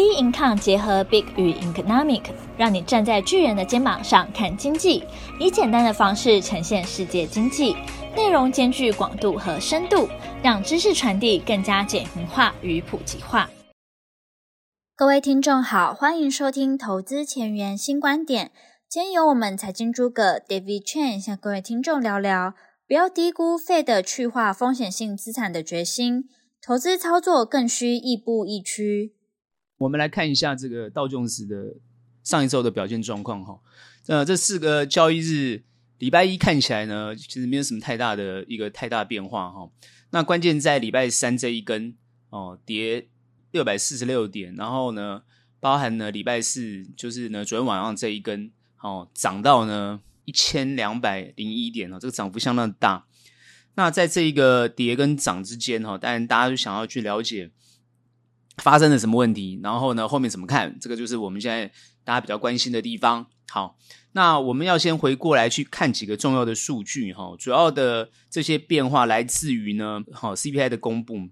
B Income 结合 Big 与 Economic，让你站在巨人的肩膀上看经济，以简单的方式呈现世界经济，内容兼具广度和深度，让知识传递更加简明化与普及化。各位听众好，欢迎收听投资前沿新观点。今天由我们财经诸葛 David Chen 向各位听众聊聊，不要低估 Fed 去化风险性资产的决心，投资操作更需亦步亦趋。我们来看一下这个道琼斯的上一周的表现状况哈。呃，这四个交易日，礼拜一看起来呢，其实没有什么太大的一个太大变化哈。那关键在礼拜三这一根哦，跌六百四十六点，然后呢，包含呢礼拜四就是呢昨天晚上这一根哦，涨到呢一千两百零一点哦，这个涨幅相当大。那在这一个跌跟涨之间哈，当然大家就想要去了解。发生了什么问题？然后呢，后面怎么看？这个就是我们现在大家比较关心的地方。好，那我们要先回过来去看几个重要的数据哈。主要的这些变化来自于呢，好 CPI 的公布。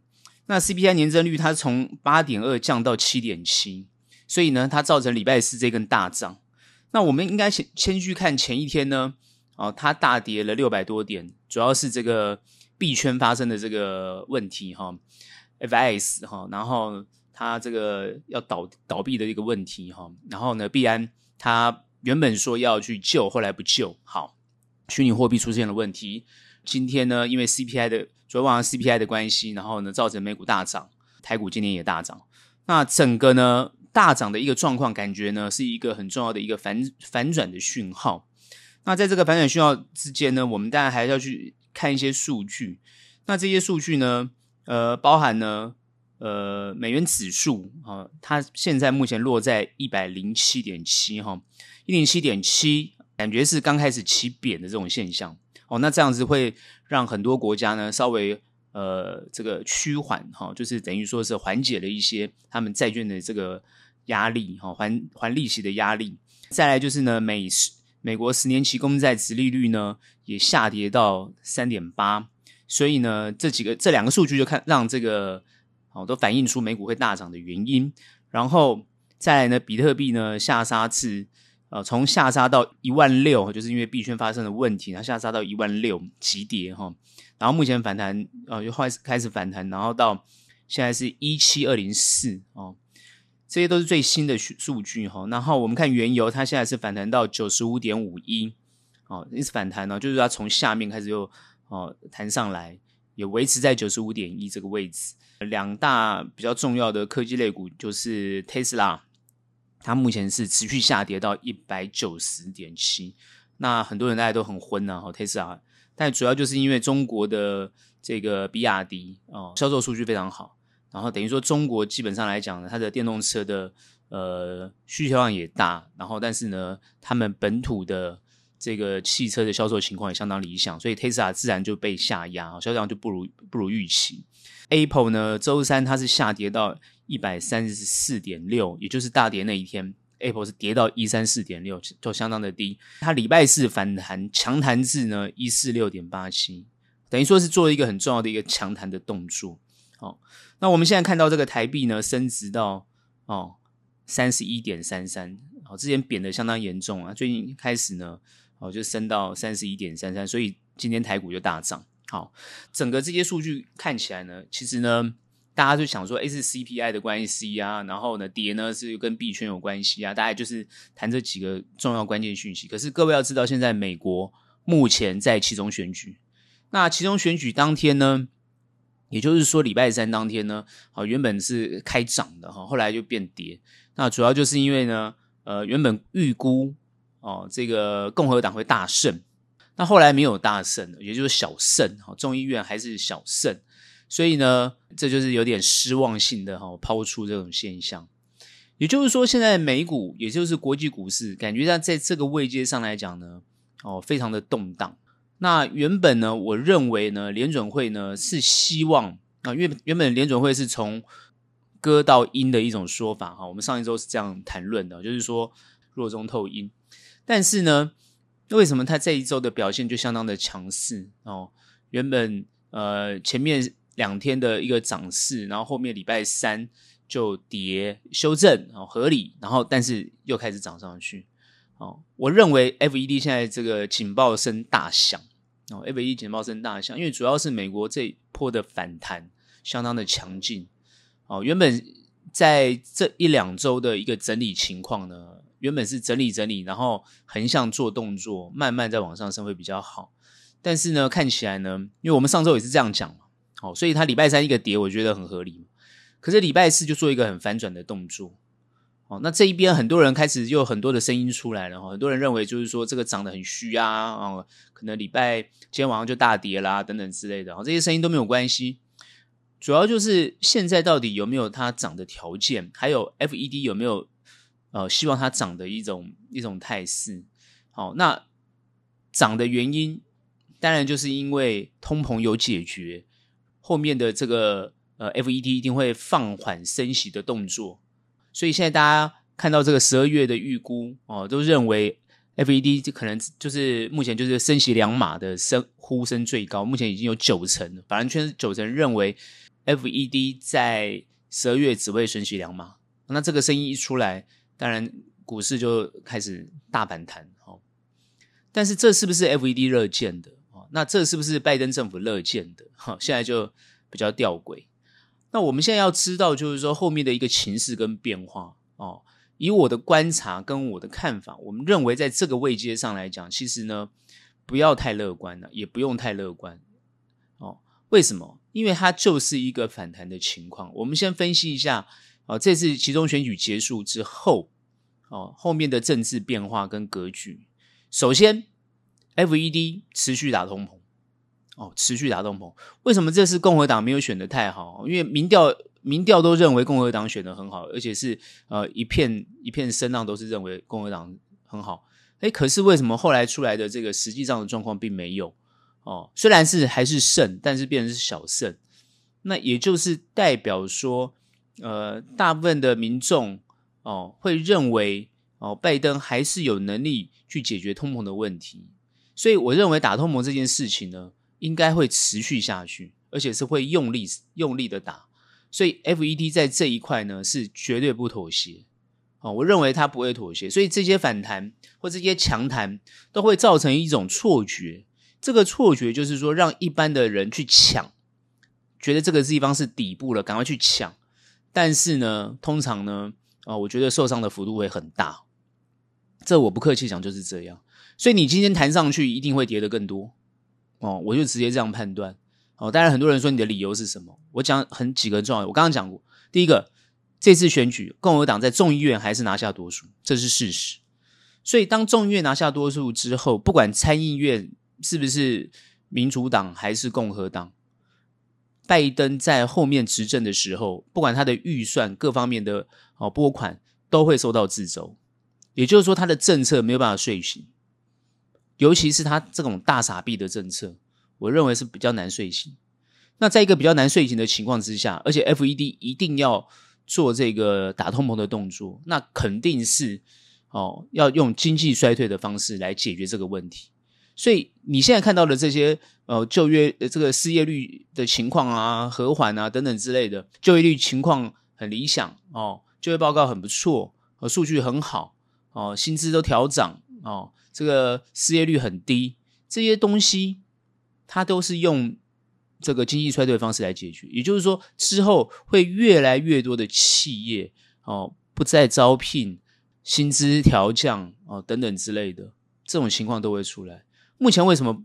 那 CPI 年增率它从八点二降到七点七，所以呢，它造成礼拜四这根大涨。那我们应该先先去看前一天呢，哦，它大跌了六百多点，主要是这个币圈发生的这个问题哈。FIS 哈，然后它这个要倒倒闭的一个问题哈，然后呢，币安它原本说要去救，后来不救，好，虚拟货币出现了问题。今天呢，因为 CPI 的昨天晚上 CPI 的关系，然后呢，造成美股大涨，台股今天也大涨。那整个呢大涨的一个状况，感觉呢是一个很重要的一个反反转的讯号。那在这个反转讯号之间呢，我们当然还是要去看一些数据。那这些数据呢？呃，包含呢，呃，美元指数啊，它现在目前落在一百零七点七哈，一零七点七，感觉是刚开始起贬的这种现象哦。那这样子会让很多国家呢稍微呃这个趋缓哈，就是等于说是缓解了一些他们债券的这个压力哈，还还利息的压力。再来就是呢，美十美国十年期公债殖利率呢也下跌到三点八。所以呢，这几个这两个数据就看让这个哦都反映出美股会大涨的原因。然后再来呢，比特币呢下杀至呃从下杀到一万六，就是因为币圈发生的问题，它下杀到一万六急跌哈。然后目前反弹呃又开始开始反弹，然后到现在是一七二零四哦，这些都是最新的数据哈。然后我们看原油，它现在是反弹到九十五点五一哦，一直反弹呢，就是它从下面开始又。哦，弹上来也维持在九十五点一这个位置。两大比较重要的科技类股就是 Tesla，它目前是持续下跌到一百九十点七。那很多人大家都很昏呐，哈，Tesla，但主要就是因为中国的这个比亚迪哦，销售数据非常好，然后等于说中国基本上来讲呢，它的电动车的呃需求量也大，然后但是呢，他们本土的。这个汽车的销售情况也相当理想，所以 Tesla 自然就被下压，销量就不如不如预期。Apple 呢，周三它是下跌到一百三十四点六，也就是大跌那一天，Apple 是跌到一三四点六，就相当的低。它礼拜四反弹强弹至呢一四六点八七，等于说是做了一个很重要的一个强弹的动作。哦，那我们现在看到这个台币呢升值到哦三十一点三三，哦之前贬的相当严重啊，最近开始呢。哦，就升到三十一点三三，所以今天台股就大涨。好，整个这些数据看起来呢，其实呢，大家就想说，诶，是 CPI 的关系啊，然后呢，跌呢是跟币圈有关系啊，大概就是谈这几个重要关键讯息。可是各位要知道，现在美国目前在其中选举，那其中选举当天呢，也就是说礼拜三当天呢，好，原本是开涨的哈，后来就变跌。那主要就是因为呢，呃，原本预估。哦，这个共和党会大胜，那后来没有大胜，也就是小胜。哈，众议院还是小胜，所以呢，这就是有点失望性的哈，抛出这种现象。也就是说，现在美股，也就是国际股市，感觉上在这个位阶上来讲呢，哦，非常的动荡。那原本呢，我认为呢，联准会呢是希望啊，原原本联准会是从鸽到鹰的一种说法哈，我们上一周是这样谈论的，就是说弱中透鹰。但是呢，为什么它这一周的表现就相当的强势哦？原本呃前面两天的一个涨势，然后后面礼拜三就跌修正，哦，合理，然后但是又开始涨上去，哦，我认为 FED 现在这个警报声大响，哦，FED 警报声大响，因为主要是美国这一波的反弹相当的强劲，哦，原本在这一两周的一个整理情况呢，原本是整理整理，然后横向做动作，慢慢再往上升会比较好，但是呢，看起来呢，因为我们上周也是这样讲嘛，哦，所以它礼拜三一个跌，我觉得很合理。可是礼拜四就做一个很反转的动作，哦，那这一边很多人开始又有很多的声音出来了哈，很多人认为就是说这个涨得很虚啊，哦，可能礼拜今天晚上就大跌啦等等之类的，哦，这些声音都没有关系，主要就是现在到底有没有它涨的条件，还有 FED 有没有呃希望它涨的一种一种态势，好，那涨的原因当然就是因为通膨有解决，后面的这个。呃，FED 一定会放缓升息的动作，所以现在大家看到这个十二月的预估哦，都认为 FED 可能就是目前就是升息两码的声呼声最高，目前已经有九成，反正圈九成认为 FED 在十二月只会升息两码。那这个声音一出来，当然股市就开始大反弹哦。但是这是不是 FED 乐见的哦？那这是不是拜登政府乐见的？哈，现在就比较吊诡。那我们现在要知道，就是说后面的一个情势跟变化哦。以我的观察跟我的看法，我们认为在这个位阶上来讲，其实呢，不要太乐观了，也不用太乐观哦。为什么？因为它就是一个反弹的情况。我们先分析一下哦，这次其中选举结束之后哦，后面的政治变化跟格局。首先，FED 持续打通膨。哦，持续打通膨，为什么这次共和党没有选的太好？因为民调民调都认为共和党选的很好，而且是呃一片一片声浪都是认为共和党很好。诶，可是为什么后来出来的这个实际上的状况并没有？哦，虽然是还是胜，但是变成是小胜，那也就是代表说，呃，大部分的民众哦会认为哦拜登还是有能力去解决通膨的问题，所以我认为打通膨这件事情呢。应该会持续下去，而且是会用力用力的打，所以 FED 在这一块呢是绝对不妥协。哦，我认为它不会妥协，所以这些反弹或这些强弹都会造成一种错觉，这个错觉就是说让一般的人去抢，觉得这个地方是底部了，赶快去抢。但是呢，通常呢，啊，我觉得受伤的幅度会很大。这我不客气讲就是这样，所以你今天弹上去一定会跌得更多。哦，我就直接这样判断。哦，当然很多人说你的理由是什么？我讲很几个重要。我刚刚讲过，第一个，这次选举共和党在众议院还是拿下多数，这是事实。所以当众议院拿下多数之后，不管参议院是不是民主党还是共和党，拜登在后面执政的时候，不管他的预算各方面的哦拨款都会受到掣肘，也就是说他的政策没有办法遂行。尤其是他这种大傻币的政策，我认为是比较难遂行。那在一个比较难遂行的情况之下，而且 FED 一定要做这个打通膨的动作，那肯定是哦要用经济衰退的方式来解决这个问题。所以你现在看到的这些呃就业这个失业率的情况啊、和缓啊等等之类的，就业率情况很理想哦，就业报告很不错，呃，数据很好哦，薪资都调涨哦。这个失业率很低，这些东西它都是用这个经济衰退的方式来解决。也就是说，之后会越来越多的企业哦不再招聘，薪资调降哦等等之类的这种情况都会出来。目前为什么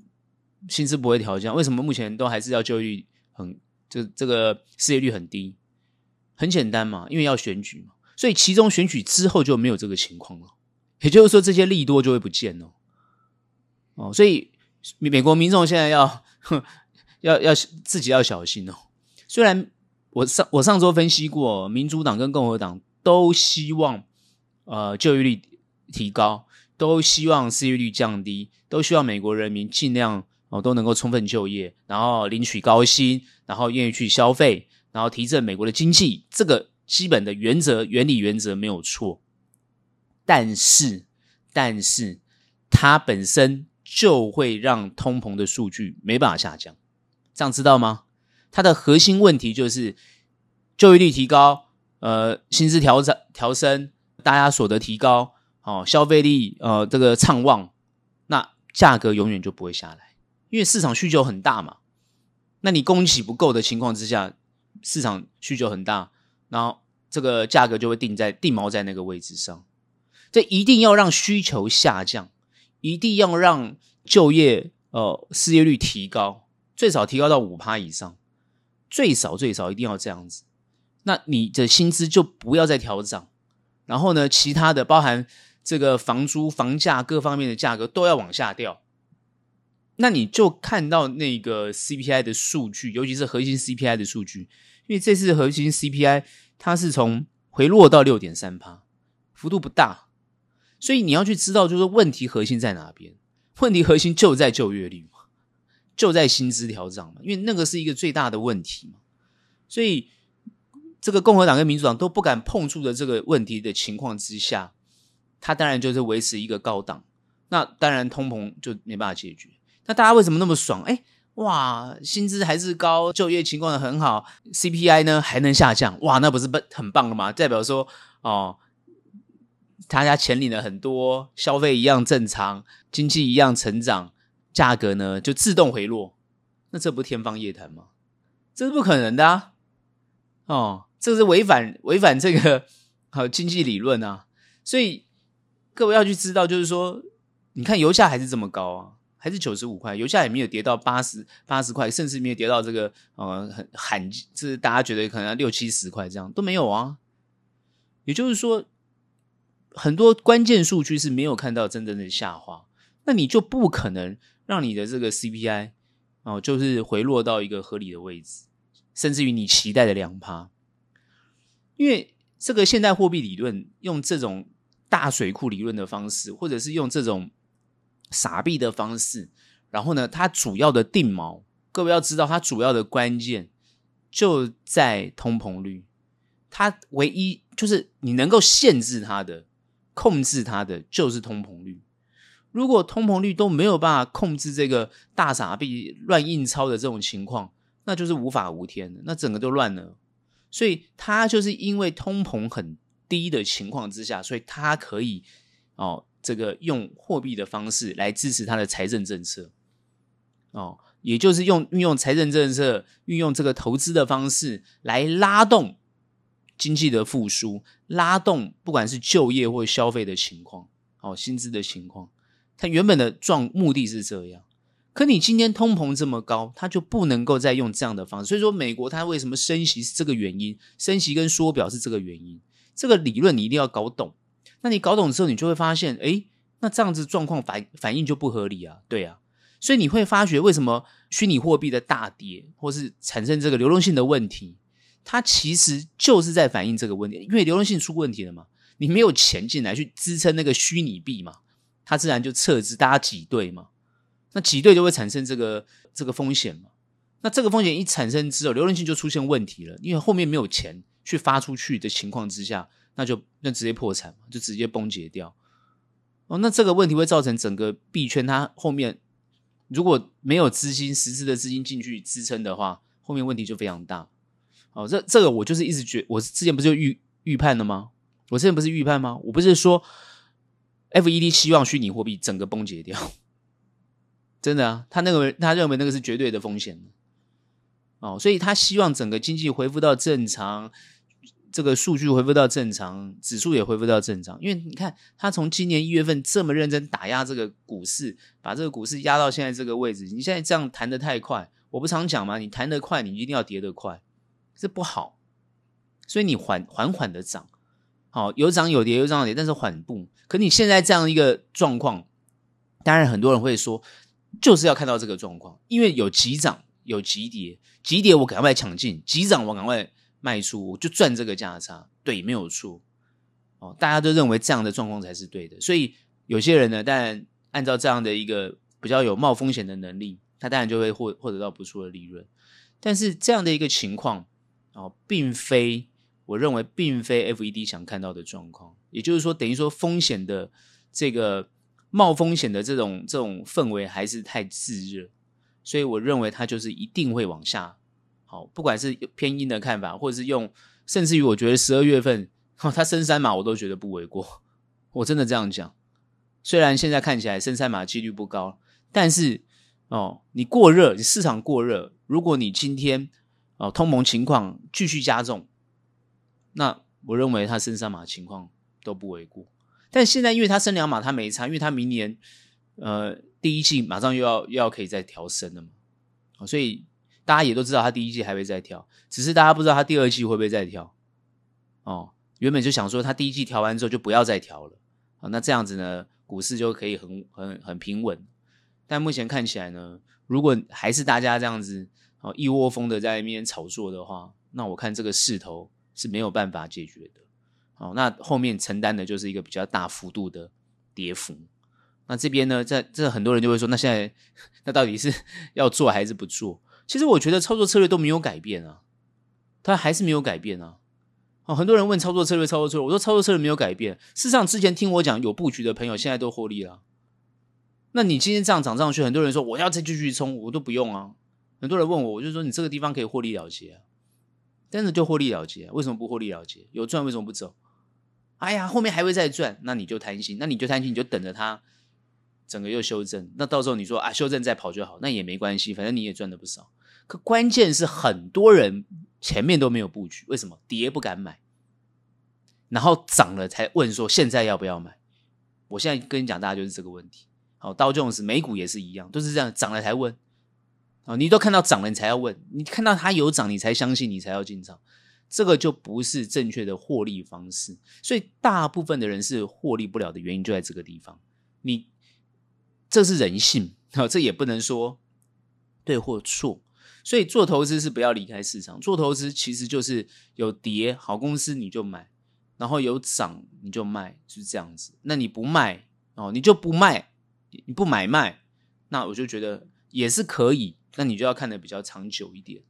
薪资不会调降？为什么目前都还是要就业很就这个失业率很低？很简单嘛，因为要选举嘛，所以其中选举之后就没有这个情况了。也就是说，这些利多就会不见了，哦，所以美国民众现在要 要要自己要小心哦。虽然我上我上周分析过，民主党跟共和党都希望呃就业率提高，都希望失业率降低，都希望美国人民尽量哦都能够充分就业，然后领取高薪，然后愿意去消费，然后提振美国的经济。这个基本的原则、原理、原则没有错。但是，但是，它本身就会让通膨的数据没办法下降，这样知道吗？它的核心问题就是就业率提高，呃薪资调涨调升，大家所得提高，哦，消费力呃这个畅旺，那价格永远就不会下来，因为市场需求很大嘛。那你供给不够的情况之下，市场需求很大，然后这个价格就会定在定锚在那个位置上。这一定要让需求下降，一定要让就业呃失业率提高，最少提高到五趴以上，最少最少一定要这样子。那你的薪资就不要再调涨，然后呢，其他的包含这个房租、房价各方面的价格都要往下掉。那你就看到那个 CPI 的数据，尤其是核心 CPI 的数据，因为这次核心 CPI 它是从回落到六点三趴，幅度不大，所以你要去知道，就是问题核心在哪边？问题核心就在就业率嘛，就在薪资调整嘛，因为那个是一个最大的问题嘛。所以这个共和党跟民主党都不敢碰触的这个问题的情况之下，它当然就是维持一个高档，那当然通膨就没办法解决。那大家为什么那么爽？哎，哇，薪资还是高，就业情况很好，CPI 呢还能下降，哇，那不是不很棒了吗？代表说，哦，大家钱领了很多，消费一样正常，经济一样成长，价格呢就自动回落，那这不天方夜谭吗？这是不可能的啊！哦，这是违反违反这个好经济理论啊！所以各位要去知道，就是说，你看油价还是这么高啊。还是九十五块，油价也没有跌到八十八十块，甚至没有跌到这个呃很罕，就是大家觉得可能要六七十块这样都没有啊。也就是说，很多关键数据是没有看到真正的下滑，那你就不可能让你的这个 CPI 哦，就是回落到一个合理的位置，甚至于你期待的两趴。因为这个现代货币理论用这种大水库理论的方式，或者是用这种。傻币的方式，然后呢，它主要的定锚，各位要知道，它主要的关键就在通膨率。它唯一就是你能够限制它的、控制它的，就是通膨率。如果通膨率都没有办法控制这个大傻币、乱印钞的这种情况，那就是无法无天的，那整个都乱了。所以它就是因为通膨很低的情况之下，所以它可以哦。这个用货币的方式来支持他的财政政策，哦，也就是用运用财政政策，运用这个投资的方式来拉动经济的复苏，拉动不管是就业或消费的情况，哦，薪资的情况，它原本的状目的是这样。可你今天通膨这么高，它就不能够再用这样的方式。所以说，美国它为什么升息是这个原因，升息跟缩表是这个原因。这个理论你一定要搞懂。那你搞懂之后，你就会发现，诶，那这样子状况反反应就不合理啊，对啊，所以你会发觉为什么虚拟货币的大跌，或是产生这个流动性的问题，它其实就是在反映这个问题，因为流动性出问题了嘛，你没有钱进来去支撑那个虚拟币嘛，它自然就撤资，大家挤兑嘛，那挤兑就会产生这个这个风险嘛，那这个风险一产生之后，流动性就出现问题了，因为后面没有钱去发出去的情况之下。那就那直接破产嘛，就直接崩解掉。哦，那这个问题会造成整个币圈它后面如果没有资金实质的资金进去支撑的话，后面问题就非常大。哦，这这个我就是一直觉，我之前不是预预判了吗？我之前不是预判吗？我不是说 FED 希望虚拟货币整个崩解掉，真的啊，他那个他认为那个是绝对的风险。哦，所以他希望整个经济恢复到正常。这个数据恢复到正常，指数也恢复到正常，因为你看，他从今年一月份这么认真打压这个股市，把这个股市压到现在这个位置，你现在这样弹得太快，我不常讲吗？你弹得快，你一定要跌得快，这不好，所以你缓缓缓的涨，好，有涨有跌，有涨有跌，但是缓步。可你现在这样一个状况，当然很多人会说，就是要看到这个状况，因为有急涨有急跌，急跌我赶快抢进，急涨我赶快。卖出我就赚这个价差，对，没有错哦。大家都认为这样的状况才是对的，所以有些人呢，当然按照这样的一个比较有冒风险的能力，他当然就会获获得到不错的利润。但是这样的一个情况哦，并非我认为并非 FED 想看到的状况。也就是说，等于说风险的这个冒风险的这种这种氛围还是太炙热，所以我认为它就是一定会往下。好，不管是偏硬的看法，或者是用甚至于我觉得十二月份哦他升三码我都觉得不为过，我真的这样讲。虽然现在看起来升三码几率不高，但是哦，你过热，市场过热，如果你今天哦通膨情况继续加重，那我认为他升三码情况都不为过。但现在因为他升两码他没差，因为他明年呃第一季马上又要又要可以再调升了嘛，所以大家也都知道他第一季还会再调，只是大家不知道他第二季会不会再调。哦，原本就想说他第一季调完之后就不要再调了，啊，那这样子呢？股市就可以很很很平稳，但目前看起来呢，如果还是大家这样子哦一窝蜂的在那边炒作的话，那我看这个势头是没有办法解决的。好，那后面承担的就是一个比较大幅度的跌幅。那这边呢，在这很多人就会说，那现在 那到底是 要做还是不做？其实我觉得操作策略都没有改变啊，它还是没有改变啊。哦，很多人问操作策略，操作策略，我说操作策略没有改变。事实上，之前听我讲有布局的朋友，现在都获利了。那你今天这样涨上去，很多人说我要再继续冲，我都不用啊。很多人问我，我就说你这个地方可以获利了结啊，真的就获利了结。为什么不获利了结？有赚为什么不走？哎呀，后面还会再赚，那你就贪心，那你就贪心，你就等着它整个又修正。那到时候你说啊，修正再跑就好，那也没关系，反正你也赚的不少。可关键是很多人。前面都没有布局，为什么跌不敢买？然后涨了才问说现在要不要买？我现在跟你讲，大家就是这个问题。好，道琼斯美股也是一样，都是这样，涨了才问。啊，你都看到涨了，你才要问；你看到它有涨，你才相信，你才要进场。这个就不是正确的获利方式。所以大部分的人是获利不了的原因就在这个地方。你这是人性，好，这也不能说对或错。所以做投资是不要离开市场，做投资其实就是有跌好公司你就买，然后有涨你就卖，就是这样子。那你不卖哦，你就不卖，你不买卖，那我就觉得也是可以。那你就要看得比较长久一点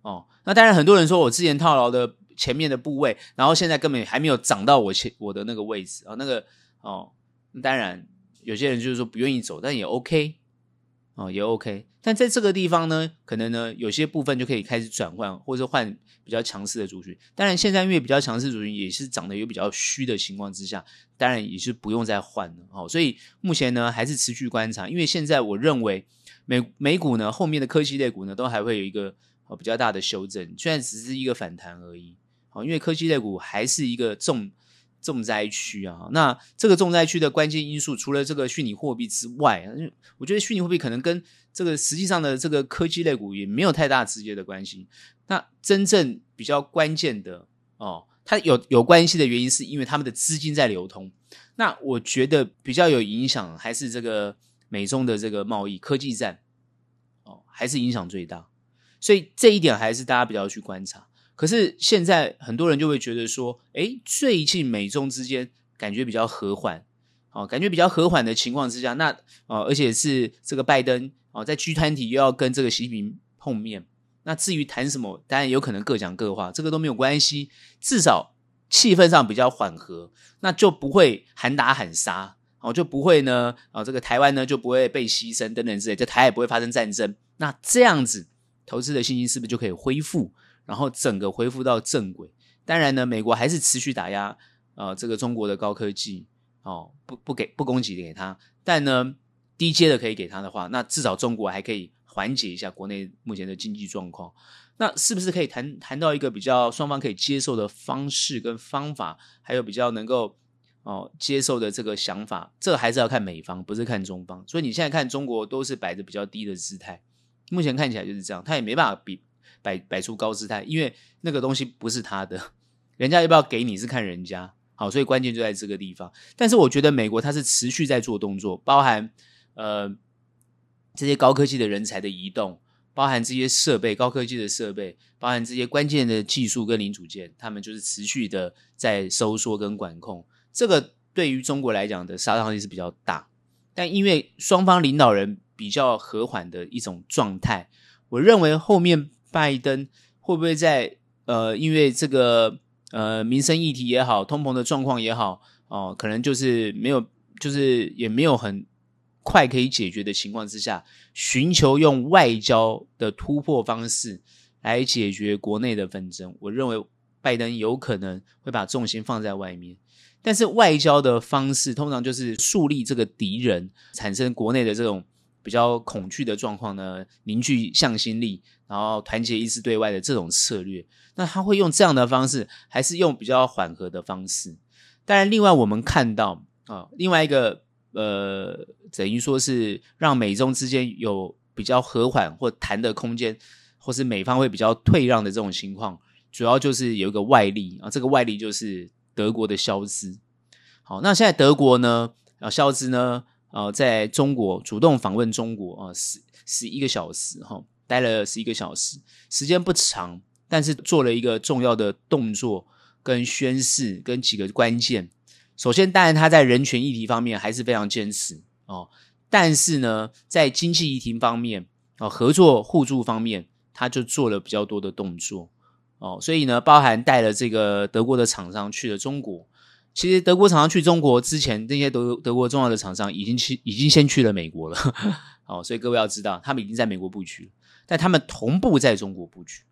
哦。那当然很多人说我之前套牢的前面的部位，然后现在根本还没有涨到我前我的那个位置啊，那个哦，当然有些人就是说不愿意走，但也 OK。哦，也 OK，但在这个地方呢，可能呢有些部分就可以开始转换，或者换比较强势的族群。当然，现在因为比较强势族群也是涨得有比较虚的情况之下，当然也是不用再换了。哦，所以目前呢还是持续观察，因为现在我认为美美股呢后面的科技类股呢都还会有一个哦比较大的修正，虽然只是一个反弹而已。哦，因为科技类股还是一个重。重灾区啊，那这个重灾区的关键因素，除了这个虚拟货币之外，我觉得虚拟货币可能跟这个实际上的这个科技类股也没有太大直接的关系。那真正比较关键的哦，它有有关系的原因，是因为他们的资金在流通。那我觉得比较有影响，还是这个美中的这个贸易科技战哦，还是影响最大。所以这一点还是大家比较去观察。可是现在很多人就会觉得说，诶，最近美中之间感觉比较和缓，哦，感觉比较和缓的情况之下，那哦，而且是这个拜登哦，在 G 团体又要跟这个习近平碰面，那至于谈什么，当然有可能各讲各话，这个都没有关系，至少气氛上比较缓和，那就不会喊打喊杀，哦，就不会呢，哦，这个台湾呢就不会被牺牲等等之类，就台海不会发生战争，那这样子投资的信心是不是就可以恢复？然后整个恢复到正轨，当然呢，美国还是持续打压、呃，这个中国的高科技哦，不不给不供给给他，但呢，低阶的可以给他的话，那至少中国还可以缓解一下国内目前的经济状况。那是不是可以谈谈到一个比较双方可以接受的方式跟方法，还有比较能够哦接受的这个想法？这个还是要看美方，不是看中方。所以你现在看中国都是摆着比较低的姿态，目前看起来就是这样，他也没办法比。摆摆出高姿态，因为那个东西不是他的，人家要不要给你是看人家。好，所以关键就在这个地方。但是我觉得美国它是持续在做动作，包含呃这些高科技的人才的移动，包含这些设备高科技的设备，包含这些关键的技术跟零组件，他们就是持续的在收缩跟管控。这个对于中国来讲的杀伤力是比较大，但因为双方领导人比较和缓的一种状态，我认为后面。拜登会不会在呃，因为这个呃民生议题也好，通膨的状况也好，哦、可能就是没有，就是也没有很快可以解决的情况之下，寻求用外交的突破方式来解决国内的纷争。我认为拜登有可能会把重心放在外面。但是外交的方式通常就是树立这个敌人，产生国内的这种比较恐惧的状况呢，凝聚向心力，然后团结一致对外的这种策略。那他会用这样的方式，还是用比较缓和的方式？当然，另外我们看到啊，另外一个呃，等于说是让美中之间有比较和缓或谈的空间。或是美方会比较退让的这种情况，主要就是有一个外力啊，这个外力就是德国的萧兹。好，那现在德国呢，啊，萧兹呢，呃，在中国主动访问中国啊，十十一个小时哈，待了十一个小时，时间不长，但是做了一个重要的动作跟宣誓跟几个关键。首先，当然他在人权议题方面还是非常坚持哦，但是呢，在经济议题方面啊，合作互助方面。他就做了比较多的动作哦，所以呢，包含带了这个德国的厂商去了中国。其实德国厂商去中国之前，那些德德国重要的厂商已经去，已经先去了美国了。哦，所以各位要知道，他们已经在美国布局，但他们同步在中国布局。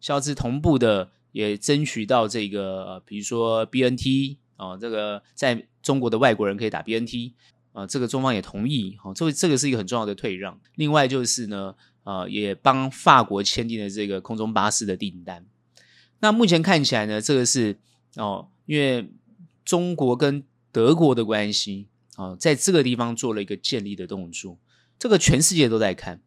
肖志同步的也争取到这个，比如说 BNT 哦，这个在中国的外国人可以打 BNT 啊，这个中方也同意。哦，这这个是一个很重要的退让。另外就是呢。呃，也帮法国签订了这个空中巴士的订单。那目前看起来呢，这个是哦，因为中国跟德国的关系啊、在这个地方做了一个建立的动作。这个全世界都在看。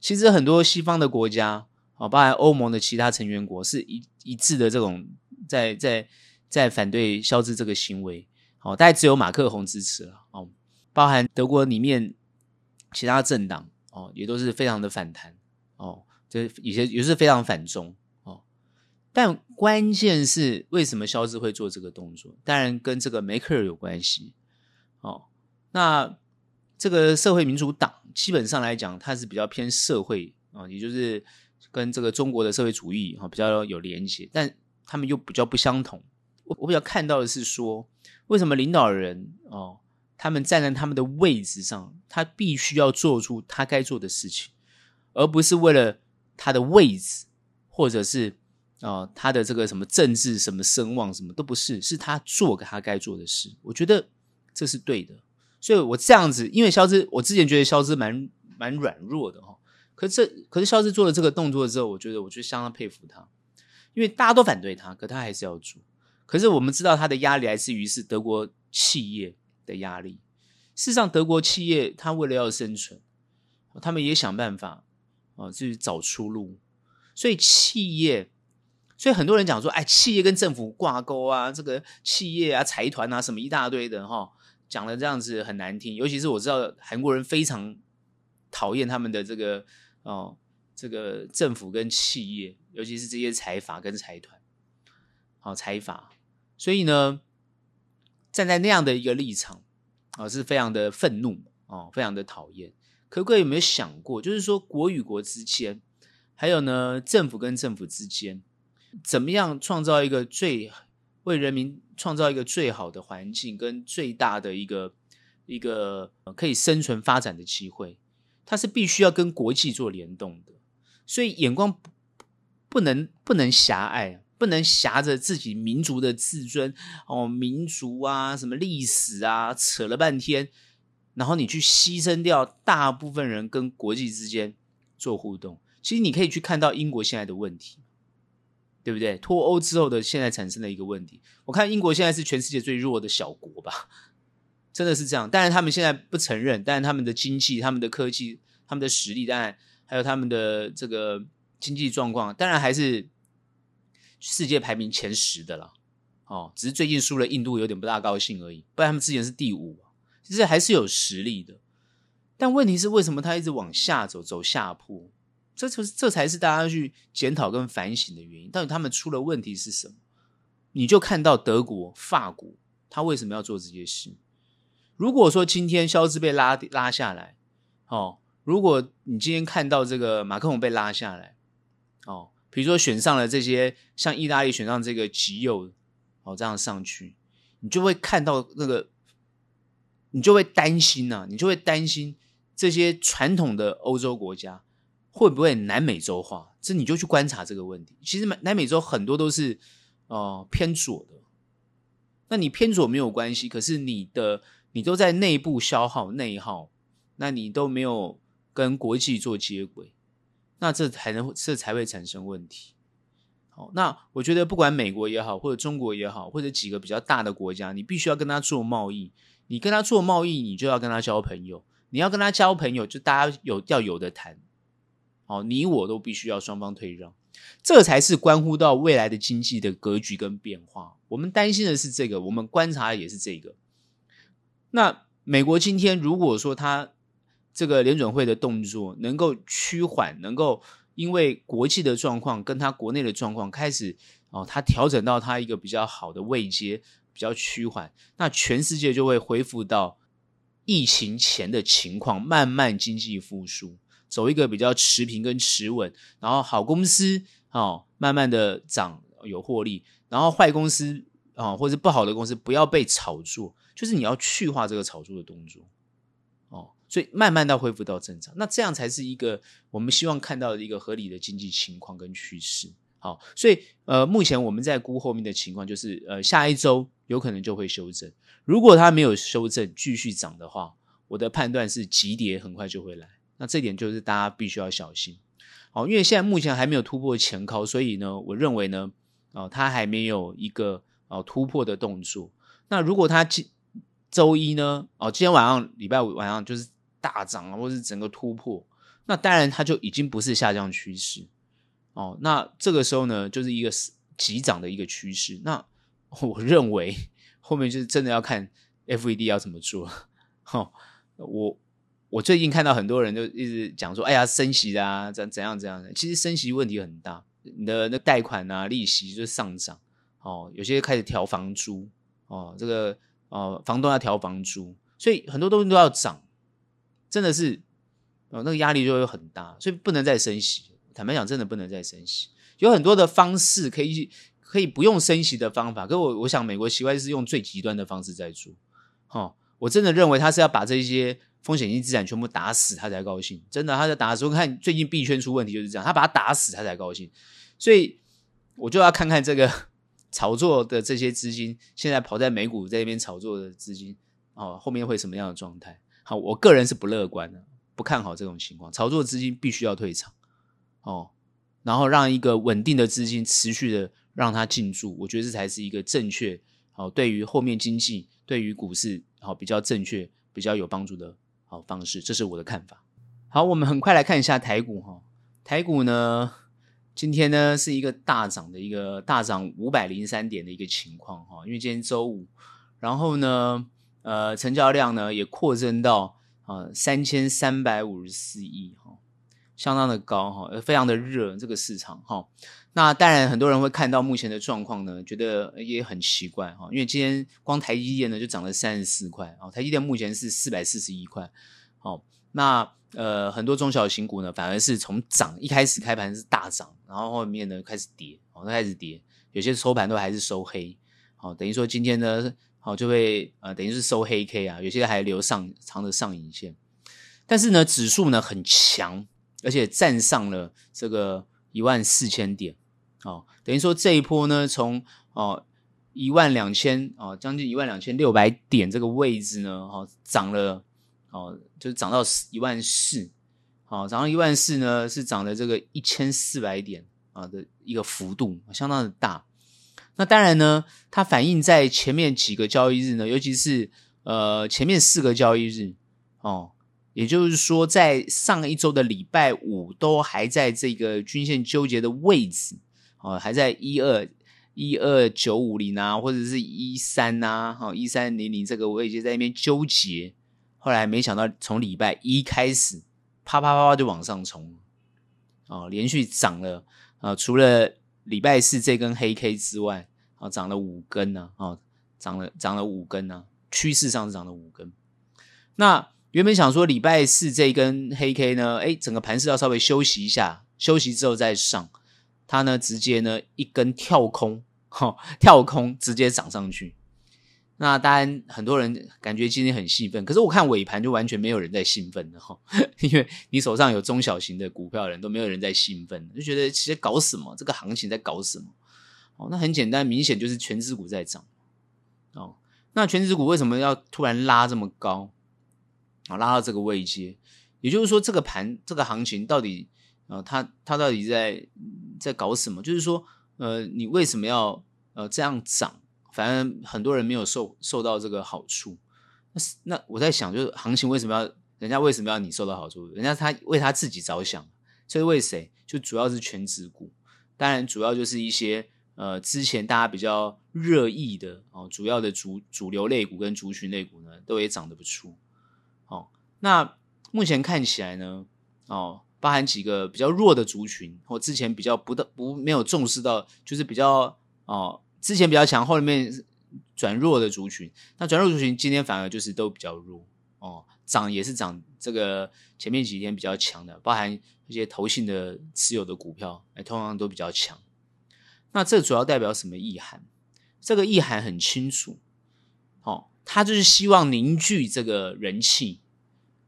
其实很多西方的国家啊、包含欧盟的其他成员国，是一一致的这种在在在反对肖兹这个行为。哦，大概只有马克宏支持了。哦，包含德国里面其他政党。哦，也都是非常的反弹哦，这有些也是非常反中。但关键是为什么肖志会做这个动作？当然跟这个梅克尔有关系哦。那这个社会民主党基本上来讲，它是比较偏社会啊、哦，也就是跟这个中国的社会主义啊、哦、比较有连结，但他们又比较不相同。我我比较看到的是说，为什么领导人哦？他们站在他们的位置上，他必须要做出他该做的事情，而不是为了他的位置，或者是啊、他的这个什么政治、什么声望，什么都不是，是他做他该做的事。我觉得这是对的，所以我这样子，因为肖兹，我之前觉得肖兹蛮蛮软弱的哈，可是这可是肖兹做了这个动作之后，我觉得我就相当佩服他，因为大家都反对他，可他还是要做。可是我们知道他的压力来自于是德国企业。的压力，事实上，德国企业他为了要生存，他们也想办法啊，去找出路。所以企业，所以很多人讲说，哎，企业跟政府挂钩啊，这个企业啊、财团啊，什么一大堆的哈，讲的这样子很难听。尤其是我知道韩国人非常讨厌他们的这个哦，这个政府跟企业，尤其是这些财阀跟财团，好财阀。所以呢。站在那样的一个立场啊，是非常的愤怒哦，非常的讨厌。可各位有没有想过，就是说国与国之间，还有呢政府跟政府之间，怎么样创造一个最为人民创造一个最好的环境，跟最大的一个一个可以生存发展的机会？它是必须要跟国际做联动的，所以眼光不不能不能狭隘。不能挟着自己民族的自尊哦，民族啊，什么历史啊，扯了半天，然后你去牺牲掉大部分人跟国际之间做互动。其实你可以去看到英国现在的问题，对不对？脱欧之后的现在产生的一个问题，我看英国现在是全世界最弱的小国吧，真的是这样。但是他们现在不承认，但是他们的经济、他们的科技、他们的实力，当然还有他们的这个经济状况，当然还是。世界排名前十的了，哦，只是最近输了印度，有点不大高兴而已。不然他们之前是第五，其实还是有实力的。但问题是，为什么他一直往下走，走下坡？这就是这才是大家去检讨跟反省的原因。到底他们出了问题是什么？你就看到德国、法国，他为什么要做这些事？如果说今天肖兹被拉拉下来，哦，如果你今天看到这个马克龙被拉下来，哦。比如说选上了这些，像意大利选上这个极右，哦，这样上去，你就会看到那个，你就会担心呐、你就会担心这些传统的欧洲国家会不会南美洲化？这你就去观察这个问题。其实南美洲很多都是哦、呃、偏左的，那你偏左没有关系，可是你的你都在内部消耗内耗，那你都没有跟国际做接轨，那这才能这才会产生问题。好，那我觉得不管美国也好，或者中国也好，或者几个比较大的国家，你必须要跟他做贸易，你跟他做贸易，你就要跟他交朋友，你要跟他交朋友，就大家有要有的谈。好，你我都必须要双方退让。这才是关乎到未来的经济的格局跟变化。我们担心的是这个，我们观察的也是这个。那美国今天如果说它这个联准会的动作能够趋缓，能够因为国际的状况跟它国内的状况开始哦，它调整到它一个比较好的位阶，比较趋缓，那全世界就会恢复到疫情前的情况，慢慢经济复苏。走一个比较持平跟持稳，然后好公司哦，慢慢的涨有获利，然后坏公司啊、哦，或者是不好的公司不要被炒作，就是你要去化这个炒作的动作哦，所以慢慢的恢复到正常，那这样才是一个我们希望看到的一个合理的经济情况跟趋势。好，所以呃，目前我们在估后面的情况就是呃，下一周有可能就会修正，如果它没有修正继续涨的话，我的判断是急跌很快就会来。那这点就是大家必须要小心，哦，因为现在目前还没有突破前高，所以呢，我认为呢，哦，它还没有一个哦突破的动作。那如果它今周一呢，哦，今天晚上礼拜五晚上就是大涨啊，或是整个突破，那当然它就已经不是下降趋势，哦，那这个时候呢，就是一个急涨的一个趋势。那我认为后面就是真的要看 FED 要怎么做，哦，我。我最近看到很多人就一直讲说：“哎呀，升息啊，怎怎样怎样的？其实升息问题很大，你的那贷款啊，利息就是上涨哦，有些开始调房租哦，这个哦，房东要调房租，所以很多东西都要涨，真的是哦，那个压力就会很大，所以不能再升息。坦白讲，真的不能再升息。有很多的方式可以可以不用升息的方法，可是我我想美国习惯是用最极端的方式在做。哦，我真的认为他是要把这些。风险性资产全部打死，他才高兴。真的，他在打的时候，看最近币圈出问题就是这样，他把它打死，他才高兴。所以我就要看看这个 炒作的这些资金，现在跑在美股在那边炒作的资金，哦，后面会什么样的状态？好，我个人是不乐观的，不看好这种情况。炒作资金必须要退场，哦，然后让一个稳定的资金持续的让它进驻，我觉得这才是一个正确，好，对于后面经济，对于股市，好，比较正确，比较有帮助的。方式，这是我的看法。好，我们很快来看一下台股哈。台股呢，今天呢是一个大涨的一个大涨五百零三点的一个情况哈。因为今天周五，然后呢，呃，成交量呢也扩增到啊三千三百五十四亿哈，相当的高哈，非常的热这个市场哈。那当然，很多人会看到目前的状况呢，觉得也很奇怪哈，因为今天光台积电呢就涨了三十四块啊，台积电目前是四百四十一块，好，那呃很多中小型股呢反而是从涨一开始开盘是大涨，然后后面呢开始跌，哦，开始跌，有些收盘都还是收黑，好，等于说今天呢，好就会呃等于是收黑 K 啊，有些还留上长的上影线，但是呢指数呢很强，而且站上了这个一万四千点。哦，等于说这一波呢，从哦一万两千哦将近一万两千六百点这个位置呢，哦涨了哦，就涨到一万四，好，涨到一万四呢是涨了这个一千四百点啊的一个幅度，相当的大。那当然呢，它反映在前面几个交易日呢，尤其是呃前面四个交易日哦，也就是说在上一周的礼拜五都还在这个均线纠结的位置。哦，还在一二一二九五零啊，或者是一三呐，哈一三零零这个我已经在那边纠结，后来没想到从礼拜一开始，啪啪啪啪就往上冲，哦，连续涨了啊，除了礼拜四这根黑 K 之外，啊，涨了五根呢，啊，涨了涨了五根呢，趋势上是涨了五根。那原本想说礼拜四这根黑 K 呢，哎，整个盘势要稍微休息一下，休息之后再上。它呢，直接呢一根跳空，哈，跳空直接涨上去。那当然，很多人感觉今天很兴奋，可是我看尾盘就完全没有人在兴奋的哈，因为你手上有中小型的股票人都没有人在兴奋，就觉得其实搞什么？这个行情在搞什么？哦，那很简单，明显就是全指股在涨。哦，那全指股为什么要突然拉这么高？啊，拉到这个位阶，也就是说，这个盘这个行情到底啊，它它到底在在搞什么？就是说，呃，你为什么要呃这样涨？反正很多人没有受受到这个好处。那那我在想，就是行情为什么要人家为什么要你受到好处？人家他为他自己着想，所以为谁？就主要是权值股，当然主要就是一些呃之前大家比较热议的哦，主要的主主流类股跟族群类股呢，都也涨得不错。哦，那目前看起来呢，哦，包含几个比较弱的族群，或之前比较不的不没有重视到，就是比较哦。之前比较强，后面转弱的族群，那转弱族群今天反而就是都比较弱哦，涨也是涨这个前面几天比较强的，包含一些投信的持有的股票，哎，通常都比较强。那这主要代表什么意涵？这个意涵很清楚，哦，他就是希望凝聚这个人气，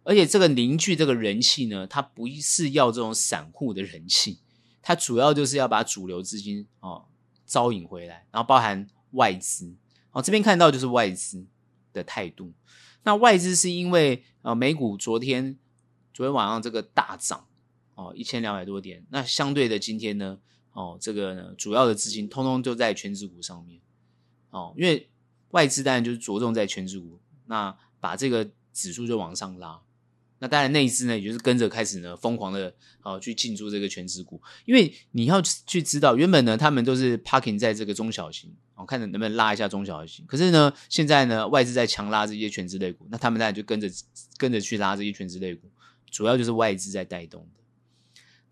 而且这个凝聚这个人气呢，它不是要这种散户的人气，它主要就是要把主流资金哦。招引回来，然后包含外资，哦，这边看到就是外资的态度。那外资是因为呃美股昨天昨天晚上这个大涨哦，一千两百多点。那相对的今天呢，哦，这个呢主要的资金通通就在全指股上面哦，因为外资当然就是着重在全指股，那把这个指数就往上拉。那当然，内资呢，也就是跟着开始呢，疯狂的哦去进驻这个权值股，因为你要去知道，原本呢，他们都是 parking 在这个中小型，哦，看能不能拉一下中小型。可是呢，现在呢，外资在强拉这些权值类股，那他们当然就跟着跟着去拉这些权值类股，主要就是外资在带动的。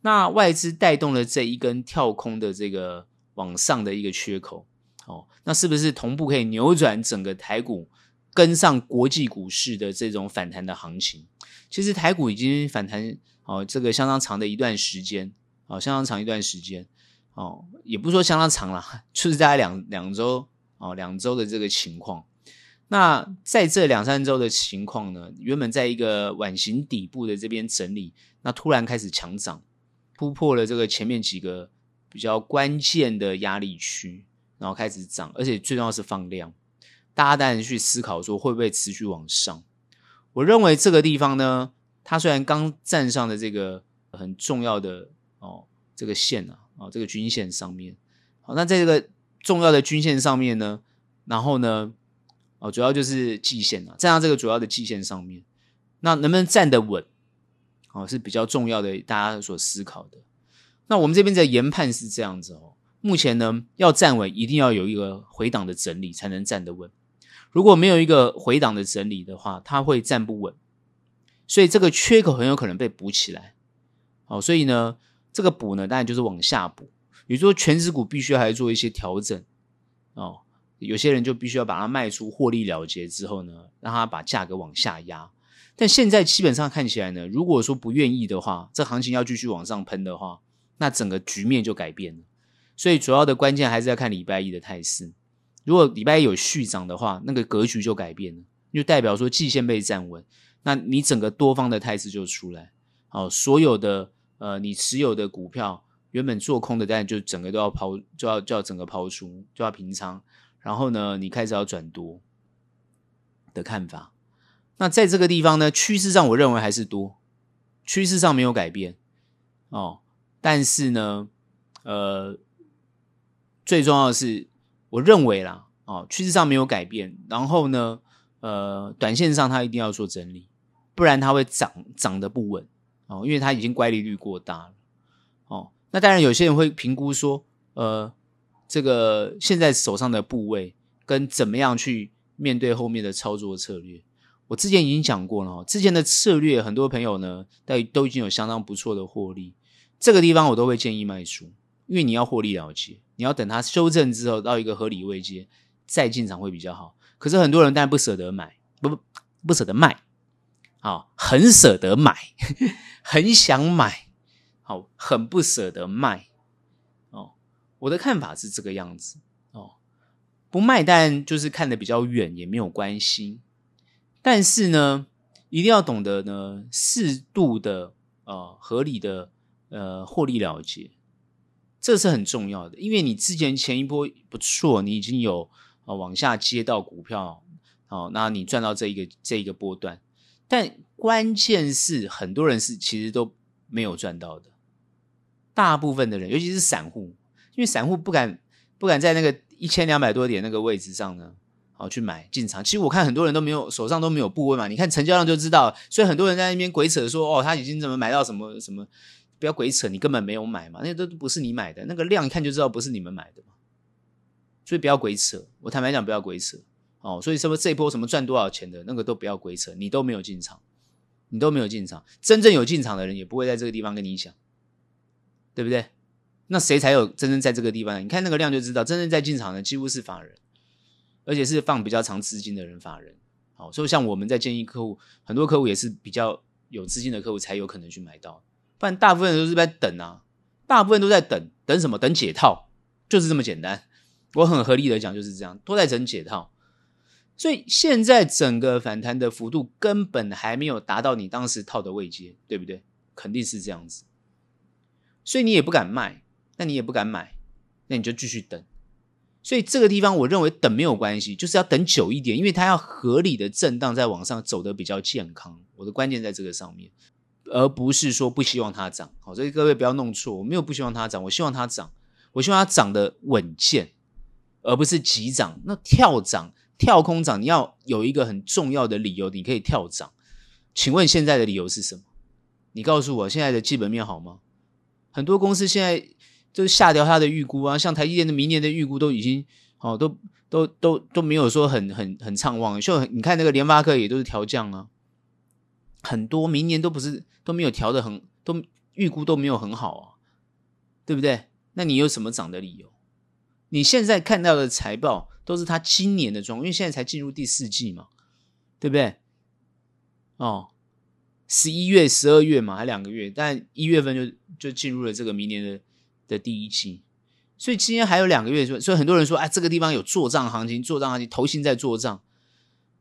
那外资带动了这一根跳空的这个往上的一个缺口，哦，那是不是同步可以扭转整个台股？跟上国际股市的这种反弹的行情，其实台股已经反弹哦，这个相当长的一段时间哦，相当长一段时间哦，也不说相当长了，就是大概两两周哦，两周的这个情况。那在这两三周的情况呢，原本在一个碗形底部的这边整理，那突然开始强涨，突破了这个前面几个比较关键的压力区，然后开始涨，而且最重要是放量。大家当然去思考说会不会持续往上？我认为这个地方呢，它虽然刚站上的这个很重要的哦这个线啊，哦这个均线上面，好，那在这个重要的均线上面呢，然后呢，哦主要就是季线啊，站上这个主要的季线上面，那能不能站得稳？哦是比较重要的，大家所思考的。那我们这边的研判是这样子哦，目前呢要站稳，一定要有一个回档的整理，才能站得稳。如果没有一个回档的整理的话，它会站不稳，所以这个缺口很有可能被补起来。哦，所以呢，这个补呢，当然就是往下补。比如说，全指股必须要还做一些调整哦。有些人就必须要把它卖出，获利了结之后呢，让它把价格往下压。但现在基本上看起来呢，如果说不愿意的话，这行情要继续往上喷的话，那整个局面就改变了。所以主要的关键还是要看礼拜一的态势。如果礼拜一有续涨的话，那个格局就改变了，就代表说季线被站稳，那你整个多方的态势就出来。好，所有的呃你持有的股票原本做空的，当然就整个都要抛，就要就要整个抛出，就要平仓。然后呢，你开始要转多的看法。那在这个地方呢，趋势上我认为还是多，趋势上没有改变哦。但是呢，呃，最重要的是。我认为啦，哦，趋势上没有改变，然后呢，呃，短线上它一定要做整理，不然它会涨涨得不稳哦，因为它已经乖离率过大了哦。那当然，有些人会评估说，呃，这个现在手上的部位跟怎么样去面对后面的操作策略。我之前已经讲过了哦，之前的策略，很多朋友呢，都都已经有相当不错的获利，这个地方我都会建议卖出。因为你要获利了结，你要等它修正之后到一个合理位阶再进场会比较好。可是很多人当然不舍得买，不不不舍得卖，好，很舍得买，很想买，好，很不舍得卖。哦，我的看法是这个样子哦，不卖但就是看得比较远也没有关系，但是呢，一定要懂得呢适度的呃合理的呃获利了结。这是很重要的，因为你之前前一波不错，你已经有啊往下接到股票，哦，那你赚到这一个这一个波段，但关键是很多人是其实都没有赚到的，大部分的人，尤其是散户，因为散户不敢不敢在那个一千两百多点那个位置上呢，好去买进场。其实我看很多人都没有手上都没有部位嘛，你看成交量就知道，所以很多人在那边鬼扯说，哦，他已经怎么买到什么什么。不要鬼扯，你根本没有买嘛，那都不是你买的，那个量一看就知道不是你们买的嘛，所以不要鬼扯。我坦白讲，不要鬼扯哦。所以什么这一波什么赚多少钱的那个都不要鬼扯，你都没有进场，你都没有进场，真正有进场的人也不会在这个地方跟你讲，对不对？那谁才有真正在这个地方？你看那个量就知道，真正在进场的几乎是法人，而且是放比较长资金的人，法人。好，所以像我们在建议客户，很多客户也是比较有资金的客户才有可能去买到。不然大部分人都是在等啊，大部分都在等，等什么？等解套，就是这么简单。我很合理的讲就是这样，都在等解套。所以现在整个反弹的幅度根本还没有达到你当时套的位阶，对不对？肯定是这样子。所以你也不敢卖，那你也不敢买，那你就继续等。所以这个地方我认为等没有关系，就是要等久一点，因为它要合理的震荡在往上走得比较健康。我的关键在这个上面。而不是说不希望它涨，好，所以各位不要弄错，我没有不希望它涨，我希望它涨，我希望它涨得稳健，而不是急涨。那跳涨、跳空涨，你要有一个很重要的理由，你可以跳涨。请问现在的理由是什么？你告诉我，现在的基本面好吗？很多公司现在就是下调它的预估啊，像台积电的明年的预估都已经，哦，都都都都没有说很很很畅旺，就你看那个联发科也都是调降啊。很多明年都不是都没有调的很，都预估都没有很好啊，对不对？那你有什么涨的理由？你现在看到的财报都是他今年的状况，因为现在才进入第四季嘛，对不对？哦，十一月、十二月嘛，还两个月，但一月份就就进入了这个明年的的第一季，所以今天还有两个月，所以很多人说，哎，这个地方有做账行情，做账行情，投信在做账，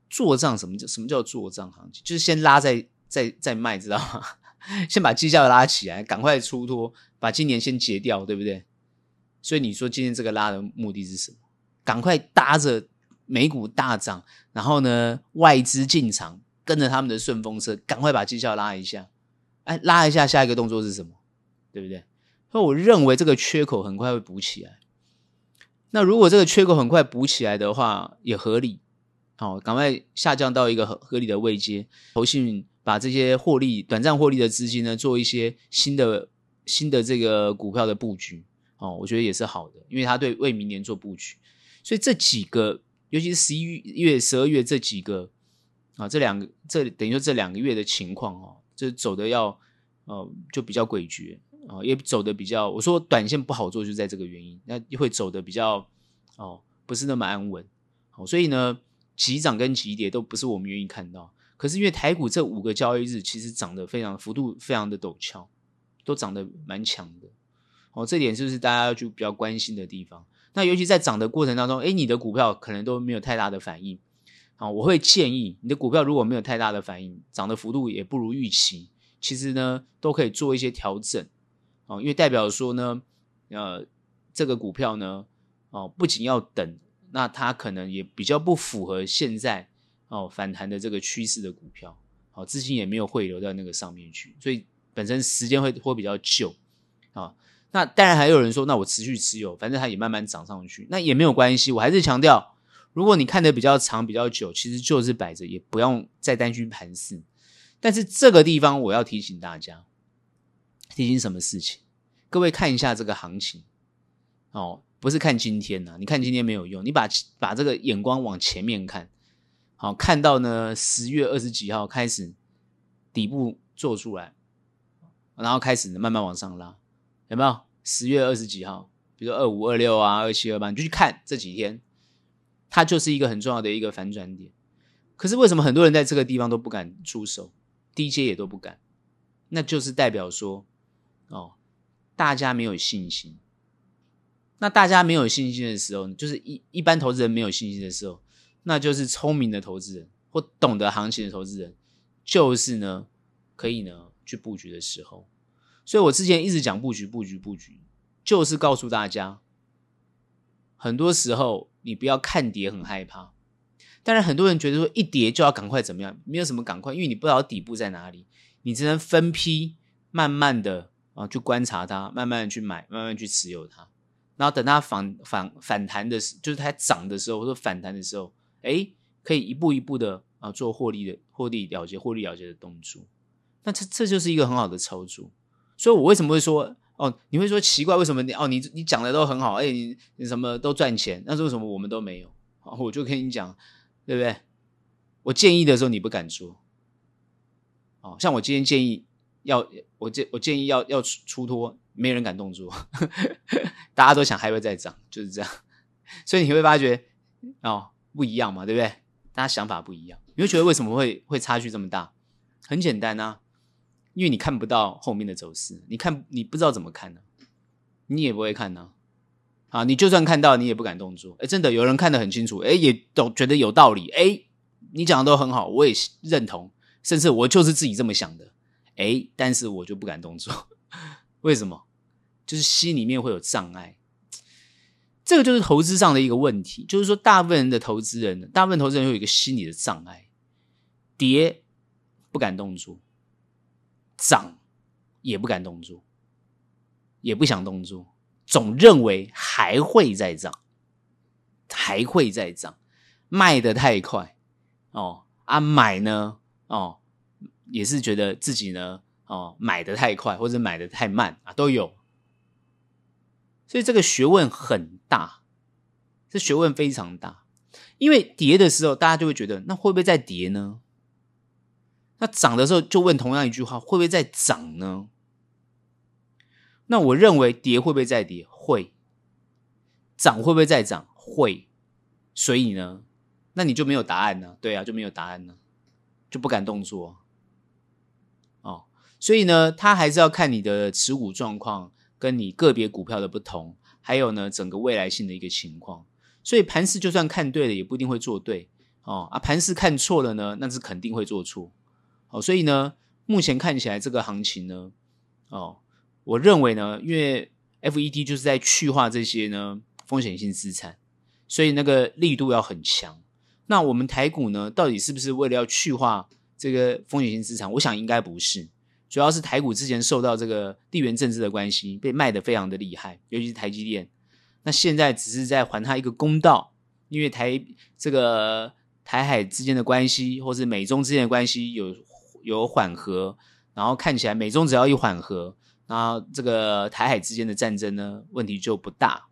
做账什么叫什么叫做账行情？就是先拉在。再再卖，知道吗？先把绩效拉起来，赶快出脱，把今年先结掉，对不对？所以你说今天这个拉的目的是什么？赶快搭着美股大涨，然后呢，外资进场，跟着他们的顺风车，赶快把绩效拉一下。哎，拉一下，下一个动作是什么？对不对？所以我认为这个缺口很快会补起来。那如果这个缺口很快补起来的话，也合理。好，赶快下降到一个合合理的位阶，投信。把这些获利、短暂获利的资金呢，做一些新的、新的这个股票的布局哦，我觉得也是好的，因为他对为明年做布局，所以这几个，尤其是十一月、十二月这几个啊，这两个，这等于说这两个月的情况哦，就走的要呃，就比较诡谲啊，也走的比较，我说短线不好做，就在这个原因，那会走的比较哦，不是那么安稳，好，所以呢，急涨跟急跌都不是我们愿意看到。可是因为台股这五个交易日其实涨得非常幅度非常的陡峭，都涨得蛮强的，哦，这点就是大家就比较关心的地方。那尤其在涨的过程当中，诶，你的股票可能都没有太大的反应，啊，我会建议你的股票如果没有太大的反应，涨的幅度也不如预期，其实呢都可以做一些调整，哦，因为代表说呢，呃，这个股票呢，哦，不仅要等，那它可能也比较不符合现在。哦，反弹的这个趋势的股票，好，资金也没有汇流到那个上面去，所以本身时间会会比较久啊。那当然还有人说，那我持续持有，反正它也慢慢涨上去，那也没有关系。我还是强调，如果你看得比较长、比较久，其实就是摆着，也不用再担心盘势。但是这个地方我要提醒大家，提醒什么事情？各位看一下这个行情哦，不是看今天呐，你看今天没有用，你把把这个眼光往前面看。好，看到呢，十月二十几号开始底部做出来，然后开始慢慢往上拉，有没有？十月二十几号，比如说二五二六啊，二七二八，你就去看这几天，它就是一个很重要的一个反转点。可是为什么很多人在这个地方都不敢出手，低阶也都不敢？那就是代表说，哦，大家没有信心。那大家没有信心的时候，就是一一般投资人没有信心的时候。那就是聪明的投资人或懂得行情的投资人，就是呢，可以呢去布局的时候。所以我之前一直讲布局、布局、布局，就是告诉大家，很多时候你不要看跌很害怕。当然，很多人觉得说一跌就要赶快怎么样，没有什么赶快，因为你不知道底部在哪里，你只能分批慢慢的啊去观察它，慢慢的去买，慢慢去持有它，然后等它反反反弹的时，就是它涨的时候或者反弹的时候，哎，可以一步一步的啊做获利的获利了结、获利了结的动作。那这这就是一个很好的操作。所以我为什么会说哦？你会说奇怪，为什么你哦？你你讲的都很好，哎，你你什么都赚钱，那为什么我们都没有？我就跟你讲，对不对？我建议的时候你不敢做，哦，像我今天建议要我建我建议要要出出脱，没人敢动作，大家都想还会再涨，就是这样。所以你会发觉哦，不一样嘛，对不对？大家想法不一样，你会觉得为什么会会差距这么大？很简单啊。因为你看不到后面的走势，你看你不知道怎么看呢、你也不会看呢、啊，你就算看到，你也不敢动作。哎，真的有人看得很清楚，哎，也都觉得有道理，哎，你讲的都很好，我也认同，甚至我就是自己这么想的，哎，但是我就不敢动作，为什么？就是心里面会有障碍，这个就是投资上的一个问题，就是说大部分人的投资人，大部分投资人有一个心理的障碍，跌不敢动作。涨也不敢动作，也不想动作，总认为还会再涨，还会再涨，卖得太快哦啊，买呢哦，也是觉得自己呢哦买得太快或者买得太慢啊都有，所以这个学问很大，这学问非常大，因为跌的时候大家就会觉得那会不会再跌呢？那涨的时候就问同样一句话，会不会再涨呢？那我认为跌会不会再跌？会。涨会不会再涨？会。所以呢，那你就没有答案呢？对啊，就没有答案呢，就不敢动作。哦，所以呢，他还是要看你的持股状况，跟你个别股票的不同，还有呢，整个未来性的一个情况。所以盘势就算看对了，也不一定会做对。哦啊，盘势看错了呢，那是肯定会做错。哦，所以呢，目前看起来这个行情呢，哦，我认为呢，因为 FED 就是在去化这些呢风险性资产，所以那个力度要很强。那我们台股呢，到底是不是为了要去化这个风险性资产？我想应该不是，主要是台股之前受到这个地缘政治的关系，被卖得非常的厉害，尤其是台积电。那现在只是在还他一个公道，因为台这个台海之间的关系，或是美中之间的关系有。有缓和，然后看起来美中只要一缓和，然后这个台海之间的战争呢，问题就不大。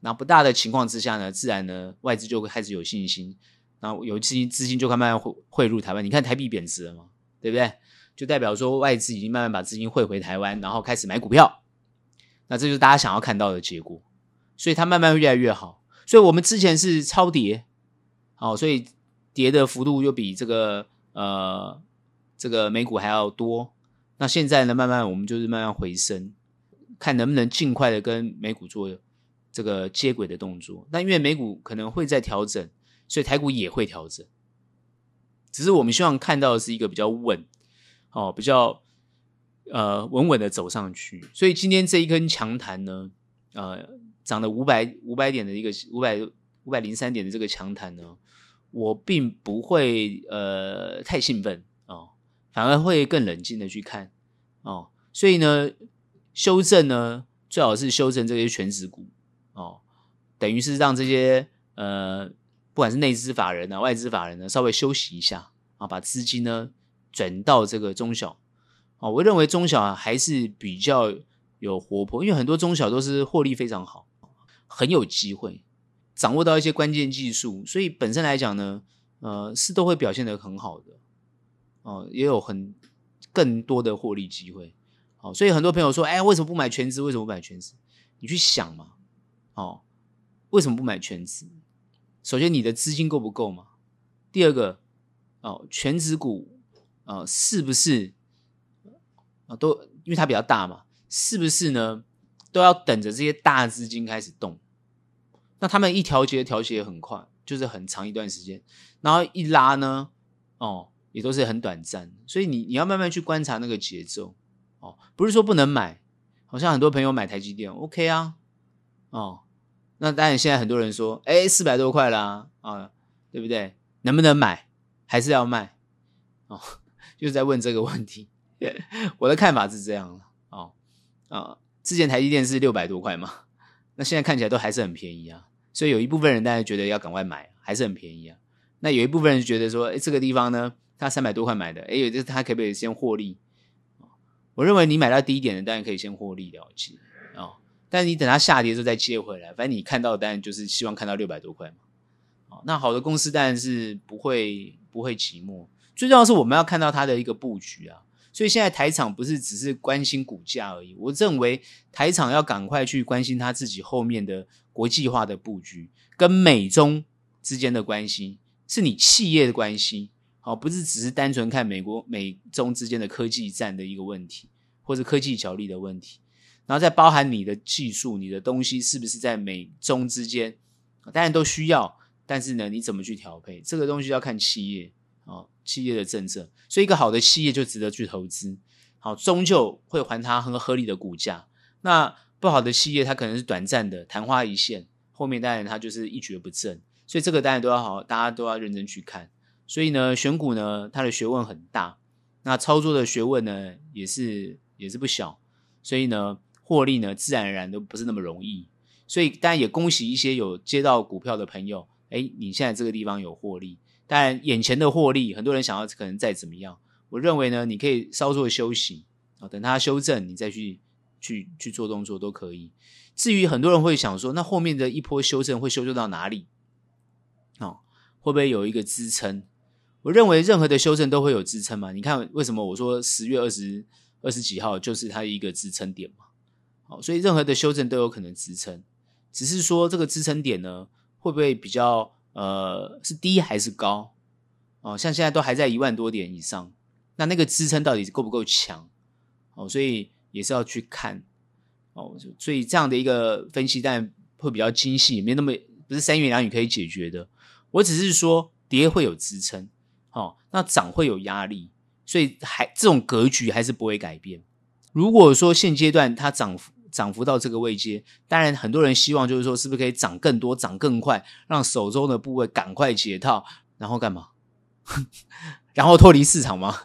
那不大的情况之下呢，自然呢外资就会开始有信心，然后有资金资金就慢慢汇汇入台湾。你看台币贬值了嘛，对不对？就代表说外资已经慢慢把资金汇回台湾，然后开始买股票。那这就是大家想要看到的结果，所以它慢慢越来越好。所以我们之前是超跌，好，所以跌的幅度又比这个呃。这个美股还要多，那现在呢，慢慢我们就是慢慢回升，看能不能尽快的跟美股做这个接轨的动作。那因为美股可能会在调整，所以台股也会调整。只是我们希望看到的是一个比较稳，哦，比较呃稳稳的走上去。所以今天这一根强弹呢，呃，涨了五百五百点的一个五百五百零三点的这个强弹呢，我并不会呃太兴奋哦。反而会更冷静的去看哦，所以呢，修正呢，最好是修正这些权值股哦，等于是让这些呃，不管是内资法人啊、外资法人呢，稍微休息一下啊，把资金呢转到这个中小哦，我认为中小还是比较有活泼，因为很多中小都是获利非常好，很有机会掌握到一些关键技术，所以本身来讲呢，呃，是都会表现得很好的。哦，也有很更多的获利机会，哦，所以很多朋友说，哎，为什么不买全值？为什么不买全值？你去想嘛，哦，为什么不买全值？首先，你的资金够不够嘛？第二个，哦，全值股，啊，是不是啊？都因为它比较大嘛，是不是呢？都要等着这些大资金开始动，那他们一调节调节很快，就是很长一段时间，然后一拉呢，哦。也都是很短暂，所以你你要慢慢去观察那个节奏哦，不是说不能买好像很多朋友买台积电，OK 啊，哦，那当然现在很多人说，哎，四百多块啦，啊，对不对？能不能买？还是要卖？哦，就是在问这个问题。我的看法是这样哦，啊，之前台积电是六百多块嘛，那现在看起来都还是很便宜啊，所以有一部分人大家觉得要赶快买，还是很便宜啊。那有一部分人觉得说，哎，这个地方呢，他三百多块买的，哎，有这他可不可以先获利？我认为你买到低一点的，当然可以先获利了结哦。但是你等它下跌之后再接回来，反正你看到的当然就是希望看到六百多块嘛。哦，那好的公司当然是不会不会寂寞。最重要是我们要看到它的一个布局啊。所以现在台厂不是只是关心股价而已，我认为台厂要赶快去关心它自己后面的国际化的布局，跟美中之间的关系，是你企业的关系。好，不是只是单纯看美国美中之间的科技战的一个问题，或者科技角力的问题，然后再包含你的技术、你的东西是不是在美中之间，当然都需要，但是呢，你怎么去调配，这个东西要看企业啊，企业的政策。所以一个好的企业就值得去投资，好，终究会还它很合理的股价。那不好的企业，它可能是短暂的昙花一现，后面当然它就是一蹶不振。所以这个当然都要好，大家都要认真去看。所以呢，选股呢，它的学问很大，那操作的学问呢，也是也是不小。所以呢，获利呢，自然而然都不是那么容易。所以当然也恭喜一些有接到股票的朋友，哎，你现在这个地方有获利。但眼前的获利，很多人想要可能再怎么样，我认为呢，你可以稍作休息啊，等它修正，你再去去去做动作都可以。至于很多人会想说，那后面的一波修正会修正到哪里？哦，会不会有一个支撑？我认为任何的修正都会有支撑嘛？你看为什么我说十月二十二十几号就是它一个支撑点嘛？好，所以任何的修正都有可能支撑，只是说这个支撑点呢，会不会比较呃是低还是高？哦，像现在都还在一万多点以上，那那个支撑到底够不够强？哦，所以也是要去看哦，所以这样的一个分析当然会比较精细，没那么不是三言两语可以解决的。我只是说跌会有支撑。哦，那涨会有压力，所以还这种格局还是不会改变。如果说现阶段它涨幅涨幅到这个位阶，当然很多人希望就是说，是不是可以涨更多、涨更快，让手中的部位赶快解套，然后干嘛？然后脱离市场吗？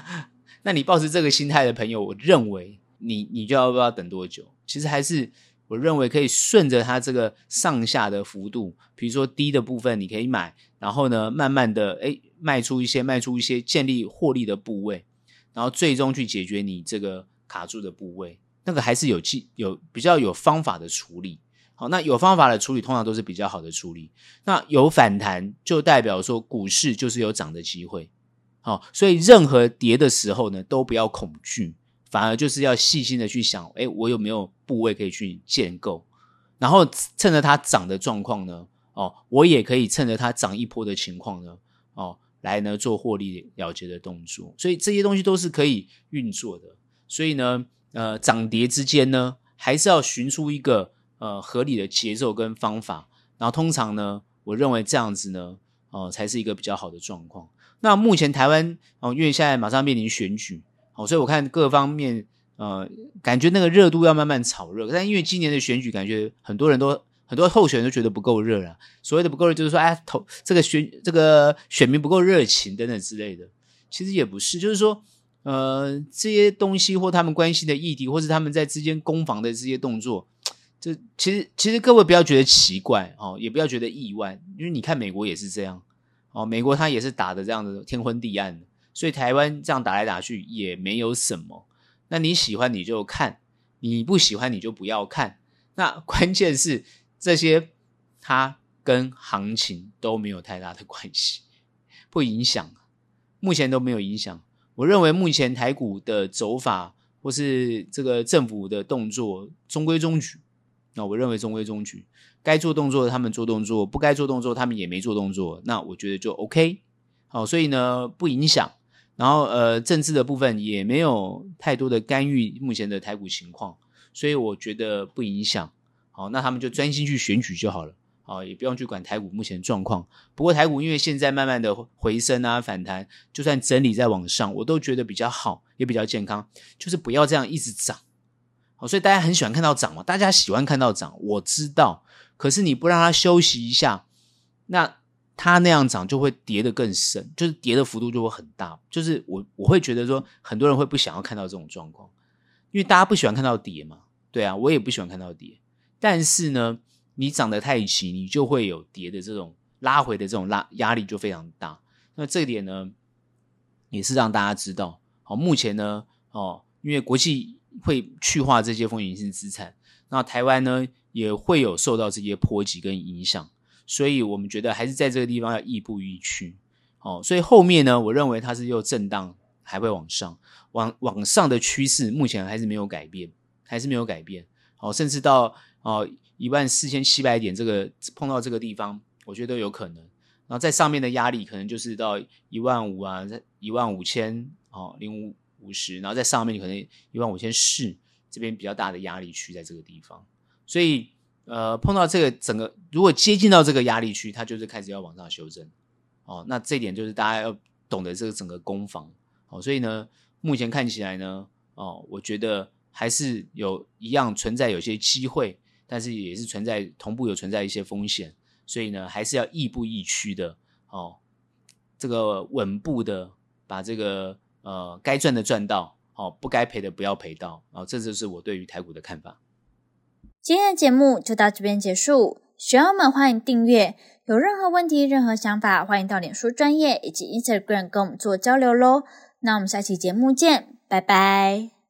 那你抱持这个心态的朋友，我认为你你就要不要等多久？其实还是。我认为可以顺着它这个上下的幅度，比如说低的部分你可以买，然后呢，慢慢的诶卖出一些，卖出一些，建立获利的部位，然后最终去解决你这个卡住的部位，那个还是有技有比较有方法的处理。好，那有方法的处理通常都是比较好的处理。那有反弹就代表说股市就是有涨的机会。好，所以任何跌的时候呢，都不要恐惧。反而就是要细心的去想，诶，我有没有部位可以去建构，然后趁着它涨的状况呢，哦，我也可以趁着它涨一波的情况呢，哦，来呢做获利了结的动作。所以这些东西都是可以运作的。所以呢，呃，涨跌之间呢，还是要寻出一个呃合理的节奏跟方法。然后通常呢，我认为这样子呢，哦，才是一个比较好的状况。那目前台湾哦，因为现在马上面临选举。哦，所以我看各方面，呃，感觉那个热度要慢慢炒热。但因为今年的选举，感觉很多人都很多候选人都觉得不够热了。所谓的不够热，就是说，哎，投这个选这个选民不够热情等等之类的。其实也不是，就是说，呃，这些东西或他们关心的议题，或是他们在之间攻防的这些动作，这其实其实各位不要觉得奇怪哦，也不要觉得意外，因为你看美国也是这样哦，美国他也是打的这样的天昏地暗的。所以台湾这样打来打去也没有什么，那你喜欢你就看，你不喜欢你就不要看。那 关键是这些它跟行情都没有太大的关系，不影响，目前都没有影响。我认为目前台股的走法或是这个政府的动作中规中矩，那我认为中规中矩，该做动作他们做动作，不该做动作他们也没做动作，那我觉得就 OK。好，所以呢不影响。然后，呃，政治的部分也没有太多的干预目前的台股情况，所以我觉得不影响。好，那他们就专心去选举就好了。好，也不用去管台股目前状况。不过台股因为现在慢慢的回升啊，反弹，就算整理再往上，我都觉得比较好，也比较健康。就是不要这样一直涨，哦，所以大家很喜欢看到涨嘛，大家喜欢看到涨，我知道。可是你不让它休息一下，那它那样涨就会跌得更深，就是跌的幅度就会很大。就是我我会觉得说，很多人会不想要看到这种状况，因为大家不喜欢看到跌嘛。对啊，我也不喜欢看到跌。但是呢，你涨得太急，你就会有跌的这种拉回的这种拉压力就非常大。那这点呢，也是让大家知道。好，目前呢，哦，因为国际会去化这些风险性资产，那台湾呢也会有受到这些波及跟影响，所以我们觉得还是在这个地方要亦步亦趋。哦，所以后面呢，我认为它是又震荡，还会往上，往往上的趋势目前还是没有改变，还是没有改变。哦，甚至到哦一万四千七百点这个碰到这个地方，我觉得都有可能。然后在上面的压力可能就是到一万五啊，在一万五千。哦，零五五十，然后在上面可能一万五千四，这边比较大的压力区在这个地方，所以呃碰到这个整个如果接近到这个压力区，它就是开始要往上修正。哦，那这一点就是大家要懂得这个整个攻防。哦，所以呢，目前看起来呢，哦，我觉得还是有一样存在有些机会，但是也是存在同步有存在一些风险，所以呢，还是要亦步亦趋的。哦，这个稳步的把这个。呃，该赚的赚到，好、哦，不该赔的不要赔到，啊、哦，这就是我对于台股的看法。今天的节目就到这边结束，学友们欢迎订阅，有任何问题、任何想法，欢迎到脸书专业以及 Instagram 跟我们做交流喽。那我们下期节目见，拜拜。